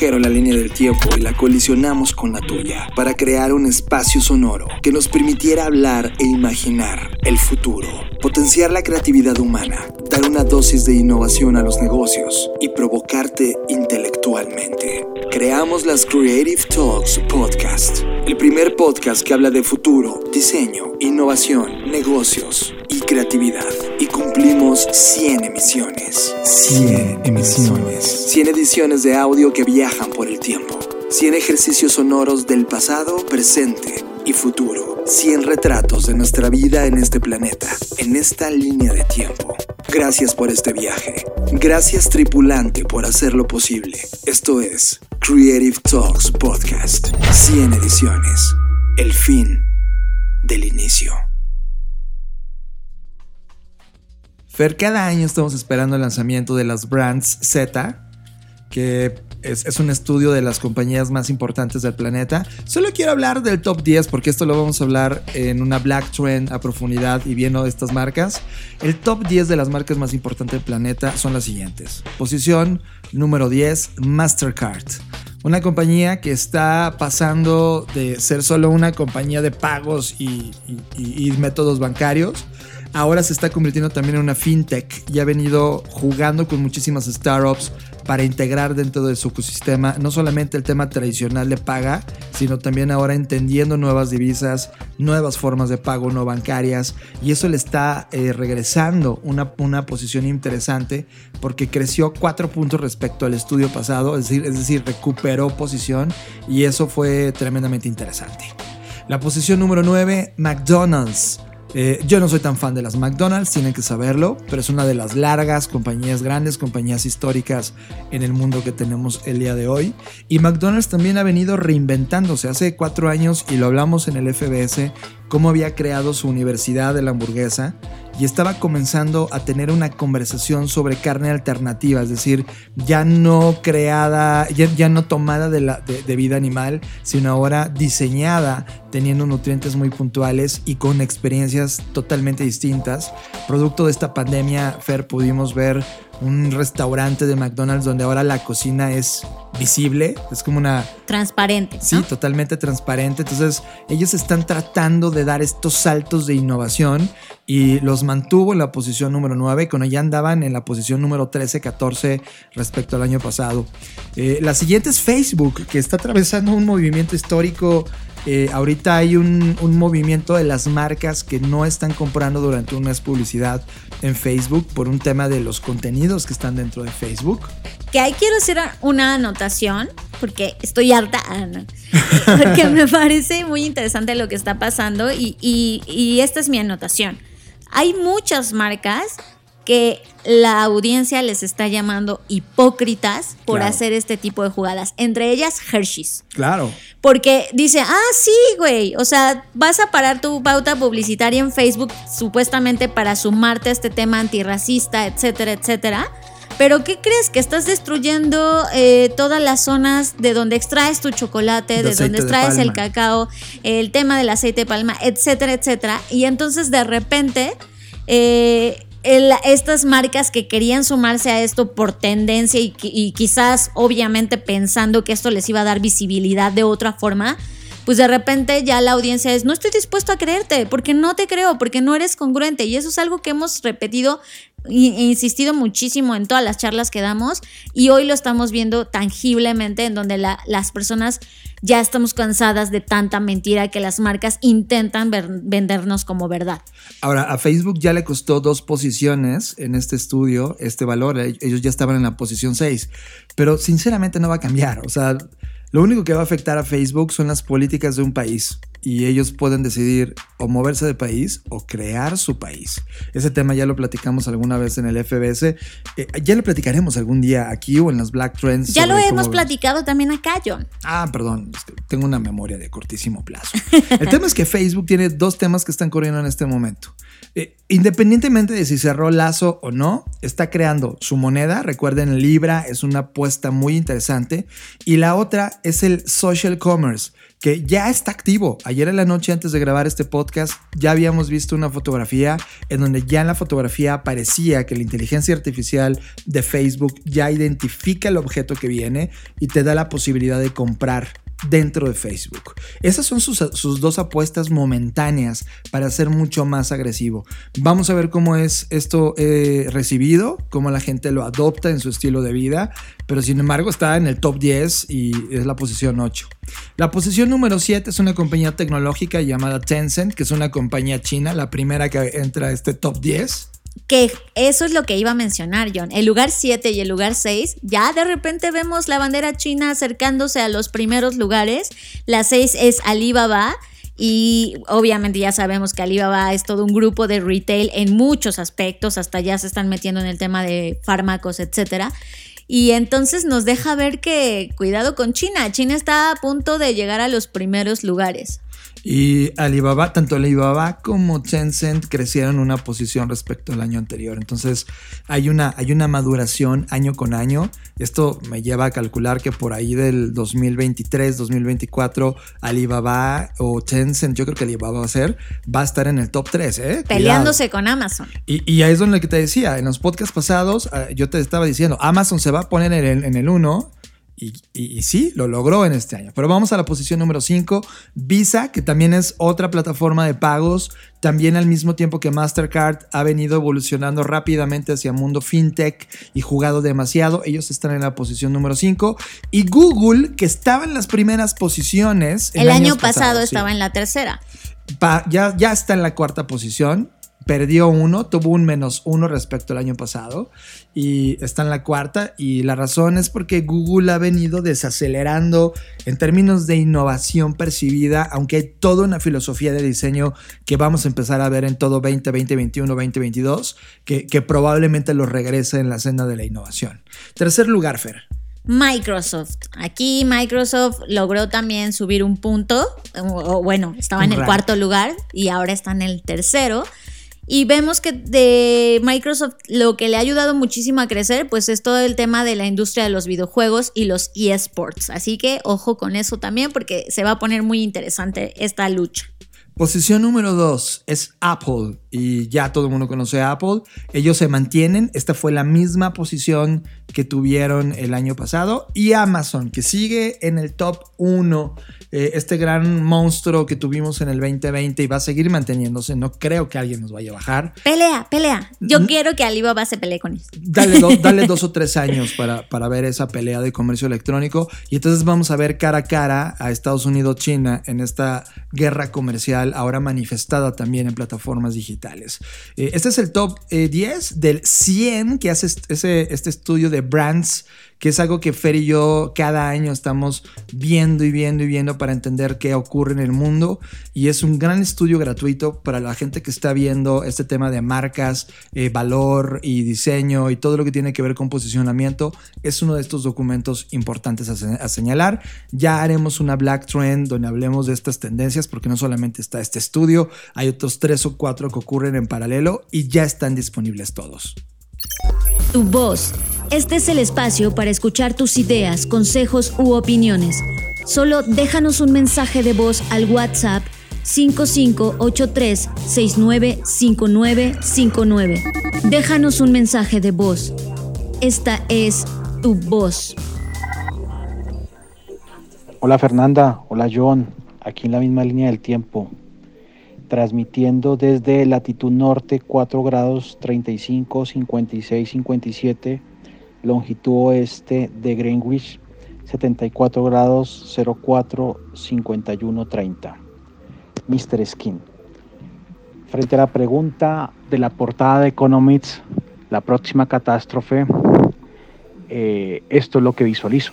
La línea del tiempo y la colisionamos con la tuya para crear un espacio sonoro que nos permitiera hablar e imaginar el futuro, potenciar la creatividad humana, dar una dosis de innovación a los negocios y provocarte intelectualmente. Creamos las Creative Talks Podcast, el primer podcast que habla de futuro, diseño, innovación, negocios y creatividad. Y cumplimos 100 emisiones. 100 emisiones. 100 ediciones de audio que viajan por el tiempo. 100 ejercicios sonoros del pasado, presente y futuro. 100 retratos de nuestra vida en este planeta, en esta línea de tiempo. Gracias por este viaje. Gracias tripulante por hacerlo posible. Esto es Creative Talks Podcast. 100 ediciones. El fin del inicio. Cada año estamos esperando el lanzamiento de las brands Z que es, un estudio de las compañías más importantes del planeta. Solo quiero hablar del top 10 porque esto lo vamos a hablar en una Black Trend a profundidad y viendo estas marcas. El top 10 de las marcas más importantes del planeta son las siguientes. Posición número 10, Mastercard. Una compañía que está pasando de ser solo una compañía de pagos y métodos bancarios ahora se está convirtiendo también en una fintech y ha venido jugando con muchísimas startups para integrar dentro de su ecosistema no solamente el tema tradicional de paga, sino también ahora entendiendo nuevas divisas, nuevas formas de pago no bancarias y eso le está eh, regresando una, una posición interesante porque creció cuatro puntos respecto al estudio pasado, es decir, recuperó posición y eso fue tremendamente interesante. La posición número 9, McDonald's. Eh, yo no soy tan fan de las McDonald's, tienen que saberlo, pero es una de las largas compañías, grandes compañías históricas en el mundo que tenemos el día de hoy. Y McDonald's también ha venido reinventándose. Hace cuatro años, y lo hablamos en el FBS, cómo había creado su universidad de la hamburguesa y estaba comenzando a tener una conversación sobre carne alternativa, es decir, ya no creada, ya, no tomada de, de, vida animal, sino ahora diseñada, teniendo nutrientes muy puntuales y con experiencias totalmente distintas. Producto de esta pandemia, Fer, pudimos ver un restaurante de McDonald's donde ahora la cocina es visible, es como una... Transparente. ¿no? Sí, totalmente transparente. Entonces ellos están tratando de dar estos saltos de innovación y los mantuvo en la posición número 9 cuando ya andaban en la posición número 13, 14 respecto al año pasado. Eh, la siguiente es Facebook, que está atravesando un movimiento histórico eh, ahorita hay un, movimiento de las marcas que no están comprando durante un mes publicidad en Facebook por un tema de los contenidos que están dentro de Facebook. Que ahí quiero hacer una anotación porque estoy harta, Ana, porque me parece muy interesante lo que está pasando y esta es mi anotación. Hay muchas marcas que la audiencia les está llamando hipócritas por Claro. hacer este tipo de jugadas. Entre ellas, Hershey's. Claro. Porque dice, ah, sí, güey. O sea, vas a parar tu pauta publicitaria en Facebook supuestamente para sumarte a este tema antirracista, etcétera, etcétera. Pero ¿qué crees? Que estás destruyendo eh, todas las zonas de donde extraes tu chocolate, De donde de extraes el cacao, el tema del aceite de palma, etcétera, etcétera. Y entonces de repente... eh, el- estas marcas que querían sumarse a esto por tendencia y, y quizás obviamente pensando que esto les iba a dar visibilidad de otra forma, pues de repente ya la audiencia es, no estoy dispuesto a creerte, porque no te creo, porque no eres congruente. Y eso es algo que hemos repetido e insistido muchísimo en todas las charlas que damos y hoy lo estamos viendo tangiblemente en donde la- las personas ya estamos cansadas de tanta mentira que las marcas intentan vendernos como verdad. Ahora, a Facebook ya le costó dos posiciones en este estudio, este valor. Ellos ya estaban en la posición 6. Pero sinceramente no va a cambiar. O sea, lo único que va a afectar a Facebook son las políticas de un país. Y ellos pueden decidir o moverse de país o crear su país. Ese tema ya lo platicamos alguna vez en el FBS. Eh, ya lo platicaremos algún día aquí o en las Black Trends. Ya lo hemos platicado también acá, John. Ah, perdón, tengo una memoria de cortísimo plazo. El tema es que Facebook tiene dos temas que están corriendo en este momento. Eh, independientemente de si cerró lazo o no, está creando su moneda. Recuerden, Libra es una apuesta muy interesante. Y la otra es el social commerce, que ya está activo. Ayer en la noche, antes de grabar este podcast, ya habíamos visto una fotografía en donde ya en la fotografía aparecía que la inteligencia artificial de Facebook ya identifica el objeto que viene y te da la posibilidad de comprar dentro de Facebook. Esas son sus, sus, dos apuestas momentáneas para ser mucho más agresivo. Vamos a ver cómo es esto eh, recibido, cómo la gente lo adopta en su estilo de vida, pero sin embargo está en el top 10 y es la posición 8. La posición número 7 es una compañía tecnológica llamada Tencent, que es una compañía china, la primera que entra a este top 10. Que eso es lo que iba a mencionar, John. El lugar 7 y el lugar 6, ya de repente vemos la bandera china acercándose a los primeros lugares. La 6 es Alibaba. Y obviamente ya sabemos que Alibaba es todo un grupo de retail en muchos aspectos, hasta ya se están metiendo en el tema de fármacos, etcétera. Y entonces nos deja ver que cuidado con China. China está a punto de llegar a los primeros lugares. Y Alibaba, tanto Alibaba como Tencent crecieron una posición respecto al año anterior. Entonces hay una, hay una maduración año con año. Esto me lleva a calcular que por ahí del 2023, 2024, Alibaba o Tencent, yo creo que Alibaba va a ser, va a estar en el top 3. ¿eh? Peleándose con Amazon. Y, y ahí es donde te decía, en los podcasts pasados, eh, yo te estaba diciendo, Amazon se va a poner en el, en el 1 y, y, sí, lo logró en este año. Pero vamos a la posición número 5, Visa, que también es otra plataforma de pagos, también al mismo tiempo que Mastercard ha venido evolucionando rápidamente hacia mundo fintech y jugado demasiado. Ellos están en la posición número 5. Y Google, que estaba en las primeras posiciones. El año pasado pasados, estaba sí. en la tercera. Pa, ya, ya está en la cuarta posición perdió uno, tuvo un menos uno respecto al año pasado y está en la cuarta y la razón es porque Google ha venido desacelerando en términos de innovación percibida, aunque hay toda una filosofía de diseño que vamos a empezar a ver en todo 20, 2021, 2022, que, que probablemente lo regrese en la senda de la innovación. Tercer lugar, Fer. Microsoft. Aquí Microsoft logró también subir un punto, o, bueno, estaba en el cuarto lugar y ahora está en el tercero. Y vemos que de Microsoft lo que le ha ayudado muchísimo a crecer, pues es todo el tema de la industria de los videojuegos y los eSports. Así que ojo con eso también porque se va a poner muy interesante esta lucha. Posición número 2 es Apple y ya todo el mundo conoce a Apple. Ellos se mantienen. Esta fue la misma posición que tuvieron el año pasado. Y Amazon, que sigue en el top 1. Eh, este gran monstruo que tuvimos en el 2020 y va a seguir manteniéndose. No creo que alguien nos vaya a bajar. Pelea, pelea. Yo ¿Mm? quiero que Alibaba se pelee con eso. Dale, do, dale dos o tres años para, para ver esa pelea de comercio electrónico. Y entonces vamos a ver cara a cara a Estados Unidos-China en esta guerra comercial, ahora manifestada también en plataformas digitales. Eh, este es el top eh, 10 del 100 que hace ese, este estudio de brands que es algo que Fer y yo cada año estamos viendo y viendo y viendo para entender qué ocurre en el mundo. Y es un gran estudio gratuito para la gente que está viendo este tema de marcas, eh, valor y diseño y todo lo que tiene que ver con posicionamiento. Es uno de estos documentos importantes a, a señalar. Ya haremos una Black Trend donde hablemos de estas tendencias porque no solamente está este estudio, hay otros tres o cuatro que ocurren en paralelo y ya están disponibles todos. Tu voz. Este es el espacio para escuchar tus ideas, consejos u opiniones. Solo déjanos un mensaje de voz al WhatsApp 5583-695959. Déjanos un mensaje de voz. Esta es tu voz. Hola Fernanda, hola John, aquí en la misma línea del tiempo transmitiendo desde latitud norte 4 grados 35, 56, 57, longitud oeste de Greenwich 74 grados 04, 51, 30. Mr. Skin. Frente a la pregunta de la portada de Economics, la próxima catástrofe, eh, esto es lo que visualizo.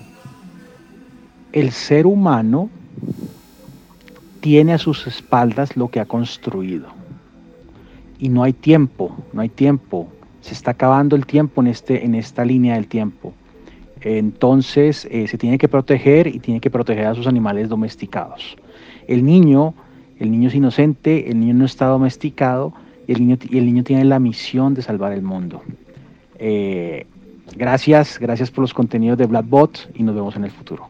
El ser humano tiene a sus espaldas lo que ha construido. Y no hay tiempo, no hay tiempo. Se está acabando el tiempo en, este, en esta línea del tiempo. Entonces eh, se tiene que proteger y tiene que proteger a sus animales domesticados. El niño, el niño es inocente, el niño no está domesticado y el niño, y el niño tiene la misión de salvar el mundo. Eh, gracias, gracias por los contenidos de Blackbot y nos vemos en el futuro.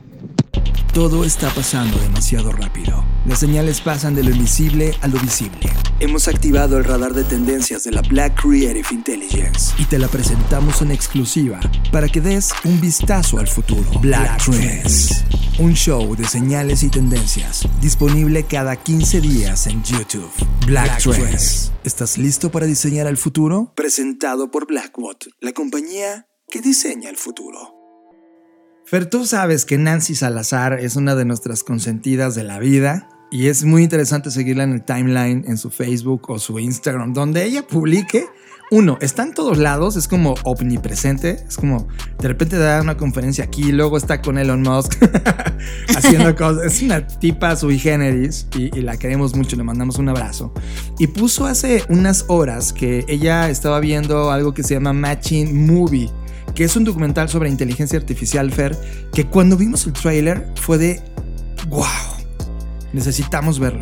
Todo está pasando demasiado rápido. Las señales pasan de lo invisible a lo visible. Hemos activado el radar de tendencias de la Black Creative Intelligence y te la presentamos en exclusiva para que des un vistazo al futuro. Black, Black Trends, un show de señales y tendencias disponible cada 15 días en YouTube. Black, Black Trends. Trends. ¿Estás listo para diseñar el futuro? Presentado por Blackbot, la compañía que diseña el futuro. Fer, tú sabes que Nancy Salazar es una de nuestras consentidas de la vida y es muy interesante seguirla en el timeline, en su Facebook o su Instagram, donde ella publique. Uno, está en todos lados, es como omnipresente, es como de repente da una conferencia aquí, luego está con Elon Musk haciendo cosas. Es una tipa sui generis y, y la queremos mucho, le mandamos un abrazo. Y puso hace unas horas que ella estaba viendo algo que se llama Matching Movie que es un documental sobre inteligencia artificial, Fer, que cuando vimos el trailer fue de wow. Necesitamos verlo.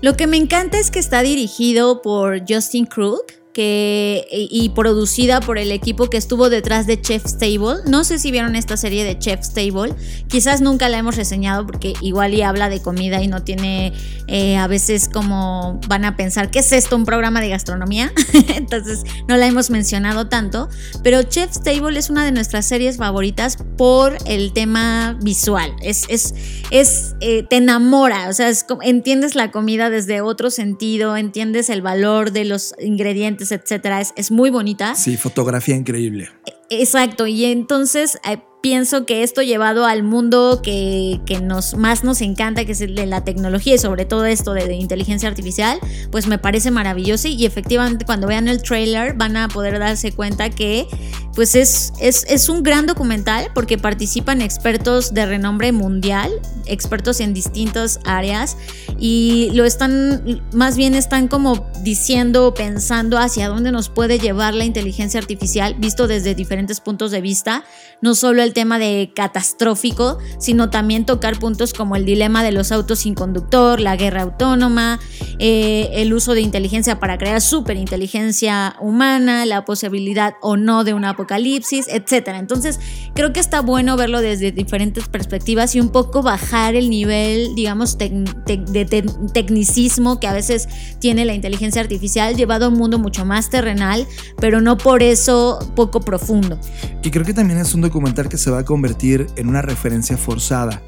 Lo que me encanta es que está dirigido por Justin Crook y producida por el equipo que estuvo detrás de Chef's Table. No sé si vieron esta serie de Chef's Table. Quizás nunca la hemos reseñado porque igual y habla de comida y no tiene eh, a veces como van a pensar, ¿qué es esto? ¿Un programa de gastronomía? Entonces no la hemos mencionado tanto. Pero Chef's Table es una de nuestras series favoritas por el tema visual. Es, es, es eh, te enamora, o sea, entiendes la comida desde otro sentido, entiendes el valor de los ingredientes etcétera, es, es muy bonita. Sí, fotografía increíble. Exacto, y entonces eh, pienso que esto llevado al mundo que, nos, más nos encanta, que es el de la tecnología y sobre todo esto de, inteligencia artificial, pues me parece maravilloso y efectivamente cuando vean el trailer van a poder darse cuenta que pues es, es, es un gran documental porque participan expertos de renombre mundial, expertos en distintas áreas y lo están, más bien están como diciendo, pensando hacia dónde nos puede llevar la inteligencia artificial visto desde diferentes puntos de vista, no solo el tema de catastrófico, sino también tocar puntos como el dilema de los autos sin conductor, la guerra autónoma, eh, el uso de inteligencia para crear superinteligencia humana, la posibilidad o no de un apocalipsis, etc. Entonces, creo que está bueno verlo desde diferentes perspectivas y un poco bajar el nivel, digamos, de tecnicismo que a veces tiene la inteligencia artificial, llevado a un mundo mucho más terrenal, pero no por eso poco profundo. Y creo que también es un documental que se va a convertir en una referencia forzada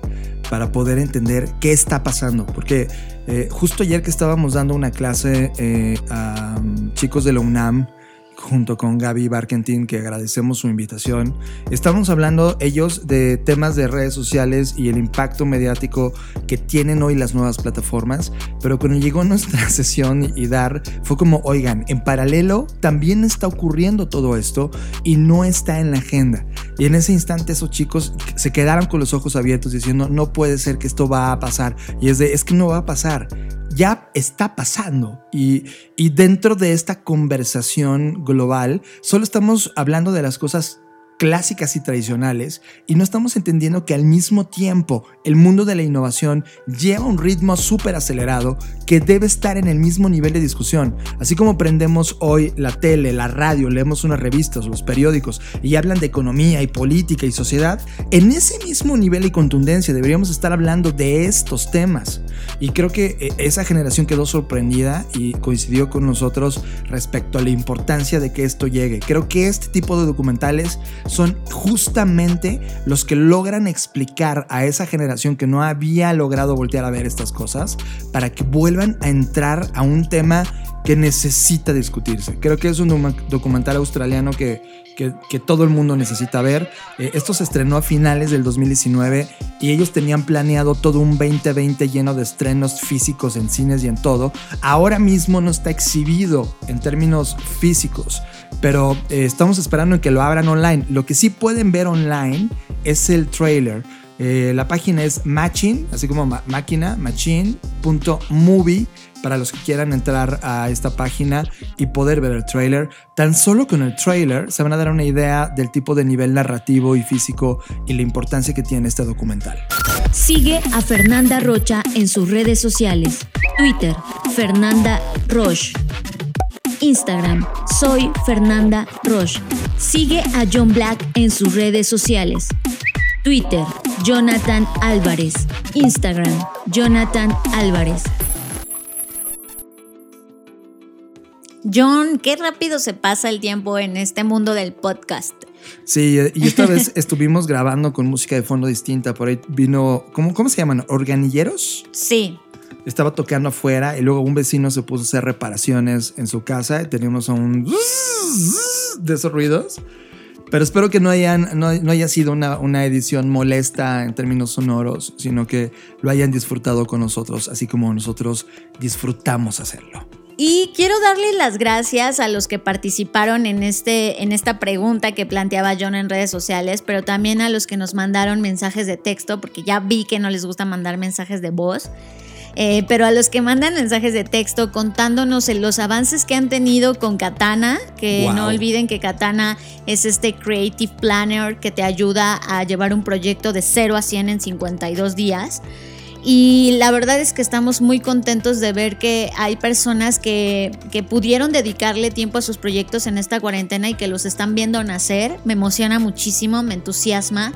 para poder entender qué está pasando. Porque eh, justo ayer que estábamos dando una clase eh, a um, chicos de la UNAM, junto con Gaby Barkentin, que agradecemos su invitación. Estamos hablando ellos de temas de redes sociales y el impacto mediático que tienen hoy las nuevas plataformas, pero cuando llegó nuestra sesión y dar, fue como, oigan, en paralelo también está ocurriendo todo esto y no está en la agenda. Y en ese instante esos chicos se quedaron con los ojos abiertos diciendo, no puede ser que esto va a pasar. Y es de, es que no va a pasar ya está pasando. Y, y, dentro de esta conversación global, solo estamos hablando de las cosas clásicas y tradicionales y no estamos entendiendo que al mismo tiempo el mundo de la innovación lleva un ritmo súper acelerado que debe estar en el mismo nivel de discusión. Así como prendemos hoy la tele, la radio, leemos unas revistas, los periódicos y hablan de economía y política y sociedad, en ese mismo nivel y contundencia deberíamos estar hablando de estos temas. Y creo que eh, esa generación quedó sorprendida y coincidió con nosotros respecto a la importancia de que esto llegue. Creo que este tipo de documentales son justamente los que logran explicar a esa generación que no había logrado voltear a ver estas cosas para que vuelvan a entrar a un tema que necesita discutirse. Creo que es un documental australiano que, que, todo el mundo necesita ver. Eh, esto se estrenó a finales del 2019 y ellos tenían planeado todo un 2020 lleno de estrenos físicos en cines y en todo. Ahora mismo no está exhibido en términos físicos pero eh, estamos esperando que lo abran online. Lo que sí pueden ver online es el trailer. Eh, la página es matching, así como máquina, machine.movie, para los que quieran entrar a esta página y poder ver el trailer. Tan solo con el trailer se van a dar una idea del tipo de nivel narrativo y físico y la importancia que tiene este documental. Sigue a Fernanda Rocha en sus redes sociales. Twitter, Fernanda Roche. Instagram, soy Fernanda Roche. Sigue a John Black en sus redes sociales. Twitter, Jonathan Álvarez. Instagram, Jonathan Álvarez. John, qué rápido se pasa el tiempo en este mundo del podcast. Sí, y esta vez estuvimos grabando con música de fondo distinta. Por ahí vino, ¿cómo, cómo se llaman? ¿Organilleros? Sí estaba tocando afuera y luego un vecino se puso a hacer reparaciones en su casa y teníamos un de esos ruidos. Pero espero que no, hayan, no, haya sido una, una, edición molesta en términos sonoros, sino que lo hayan disfrutado con nosotros, así como nosotros disfrutamos hacerlo. Y quiero darle las gracias a los que participaron en, este, en esta pregunta que planteaba John en redes sociales, pero también a los que nos mandaron mensajes de texto, porque ya vi que no les gusta mandar mensajes de voz. Eh, pero a los que mandan mensajes de texto contándonos los avances que han tenido con Katana, que no olviden que Katana es este Creative Planner que te ayuda a llevar un proyecto de 0 a 100 en 52 días. Y la verdad es que estamos muy contentos de ver que hay personas que, que, pudieron dedicarle tiempo a sus proyectos en esta cuarentena y que los están viendo nacer. Me emociona muchísimo, me entusiasma.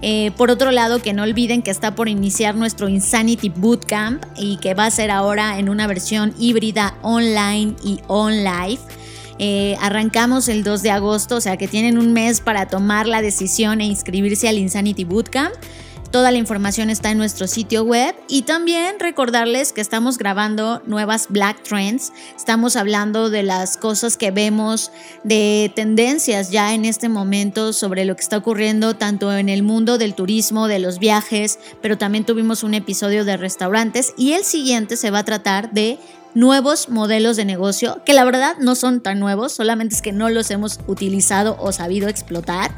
Eh, por otro lado, que no olviden que está por iniciar nuestro Insanity Bootcamp y que va a ser ahora en una versión híbrida online y on live. Eh, arrancamos el 2 de agosto, o sea que tienen un mes para tomar la decisión e inscribirse al Insanity Bootcamp. Toda la información está en nuestro sitio web y también recordarles que estamos grabando nuevas Black Trends. Estamos hablando de las cosas que vemos, de tendencias ya en este momento sobre lo que está ocurriendo tanto en el mundo del turismo, de los viajes, pero también tuvimos un episodio de restaurantes y el siguiente se va a tratar de nuevos modelos de negocio, que la verdad no son tan nuevos, solamente es que no los hemos utilizado o sabido explotar.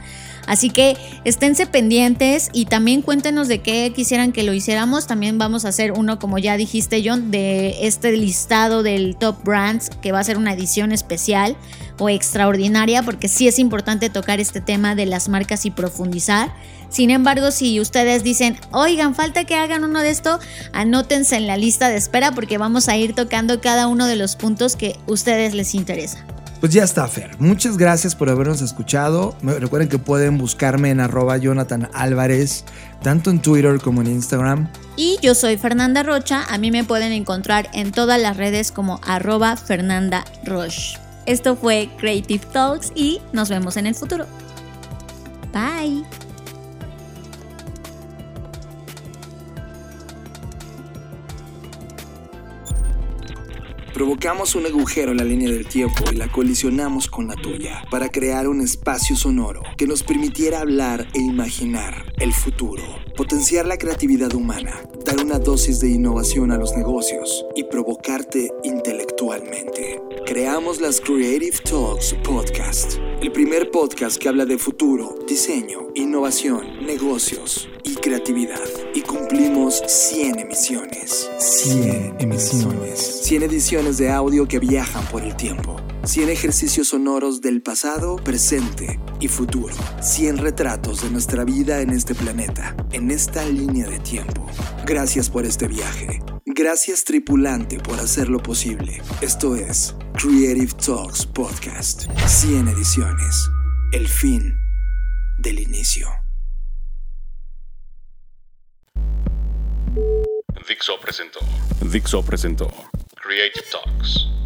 Así que esténse pendientes y también cuéntenos de qué quisieran que lo hiciéramos. También vamos a hacer uno, como ya dijiste John, de este listado del Top Brands, que va a ser una edición especial o extraordinaria, porque sí es importante tocar este tema de las marcas y profundizar. Sin embargo, si ustedes dicen, oigan, falta que hagan uno de esto, anótense en la lista de espera porque vamos a ir tocando cada uno de los puntos que ustedes les interesa. Pues ya está, Fer. Muchas gracias por habernos escuchado. Recuerden que pueden buscarme en arroba Jonathan Álvarez, tanto en Twitter como en Instagram. Y yo soy Fernanda Rocha. A mí me pueden encontrar en todas las redes como arroba Fernanda Roche. Esto fue Creative Talks y nos vemos en el futuro. Bye. Provocamos un agujero en la línea del tiempo y la colisionamos con la tuya para crear un espacio sonoro que nos permitiera hablar e imaginar el futuro, potenciar la creatividad humana, dar una dosis de innovación a los negocios y provocarte intelectualmente. Creamos las Creative Talks Podcast, el primer podcast que habla de futuro, diseño, innovación, negocios y creatividad. Y cumplimos 100 emisiones. 100 emisiones. 100 ediciones de audio que viajan por el tiempo. 100 ejercicios sonoros del pasado, presente y futuro. 100 retratos de nuestra vida en este planeta, en esta línea de tiempo. Gracias por este viaje. Gracias tripulante por hacerlo posible. Esto es Creative Talks Podcast. 100 ediciones. El fin del inicio. Dixo presentó Dixo presentó Creative Talks.